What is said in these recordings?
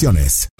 condiciones.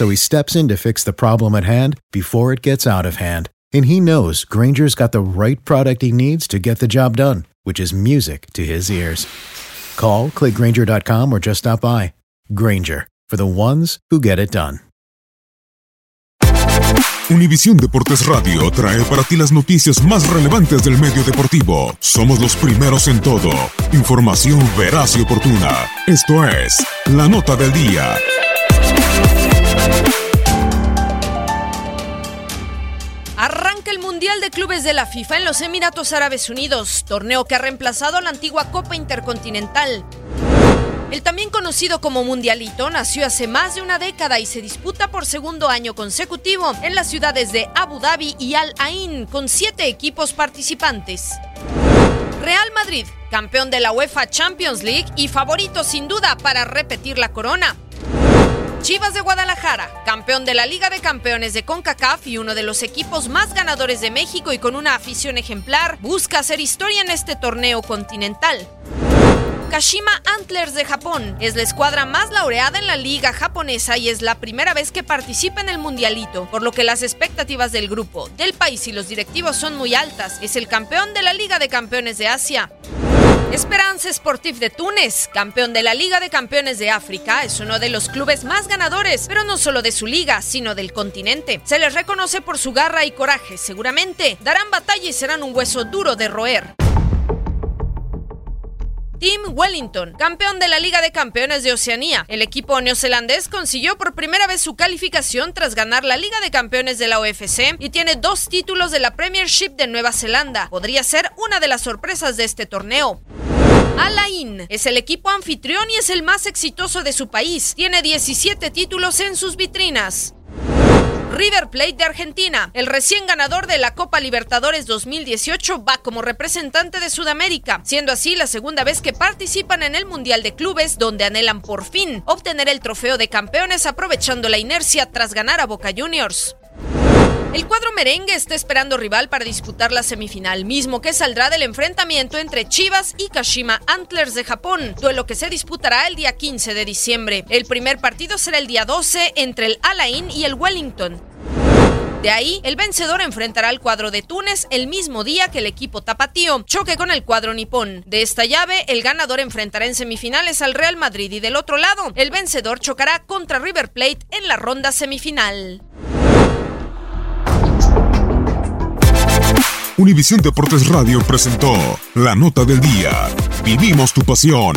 So he steps in to fix the problem at hand before it gets out of hand. And he knows Granger's got the right product he needs to get the job done, which is music to his ears. Call, clickgranger.com, or just stop by. Granger, for the ones who get it done. Univisión Deportes Radio trae para ti las noticias más relevantes del medio deportivo. Somos los primeros en todo. Información veraz y oportuna. Esto es La Nota del Día. De Clubes de la FIFA en los Emiratos Árabes Unidos, torneo que ha reemplazado a la antigua Copa Intercontinental. El también conocido como Mundialito nació hace más de una década y se disputa por segundo año consecutivo en las ciudades de Abu Dhabi y Al Ain, con siete equipos participantes. Real Madrid, campeón de la UEFA Champions League y favorito sin duda para repetir la corona. Chivas de Guadalajara, campeón de la Liga de Campeones de CONCACAF y uno de los equipos más ganadores de México y con una afición ejemplar, busca hacer historia en este torneo continental. Kashima Antlers de Japón es la escuadra más laureada en la liga japonesa y es la primera vez que participa en el mundialito, por lo que las expectativas del grupo, del país y los directivos son muy altas. Es el campeón de la Liga de Campeones de Asia. Esperanza Sportif de Túnez, campeón de la Liga de Campeones de África, es uno de los clubes más ganadores, pero no solo de su liga, sino del continente. Se les reconoce por su garra y coraje, seguramente darán batalla y serán un hueso duro de roer. Team Wellington, campeón de la Liga de Campeones de Oceanía. El equipo neozelandés consiguió por primera vez su calificación tras ganar la Liga de Campeones de la UFC y tiene dos títulos de la Premiership de Nueva Zelanda. Podría ser una de las sorpresas de este torneo. Alain es el equipo anfitrión y es el más exitoso de su país. Tiene 17 títulos en sus vitrinas. River Plate de Argentina, el recién ganador de la Copa Libertadores 2018, va como representante de Sudamérica, siendo así la segunda vez que participan en el Mundial de Clubes, donde anhelan por fin obtener el trofeo de campeones aprovechando la inercia tras ganar a Boca Juniors. El cuadro merengue está esperando rival para disputar la semifinal, mismo que saldrá del enfrentamiento entre Chivas y Kashima Antlers de Japón, duelo que se disputará el día 15 de diciembre. El primer partido será el día 12 entre el Alain y el Wellington. De ahí, el vencedor enfrentará al cuadro de Túnez el mismo día que el equipo tapatío choque con el cuadro nipón. De esta llave, el ganador enfrentará en semifinales al Real Madrid y del otro lado, el vencedor chocará contra River Plate en la ronda semifinal. Univisión Deportes Radio presentó La Nota del Día. Vivimos tu pasión.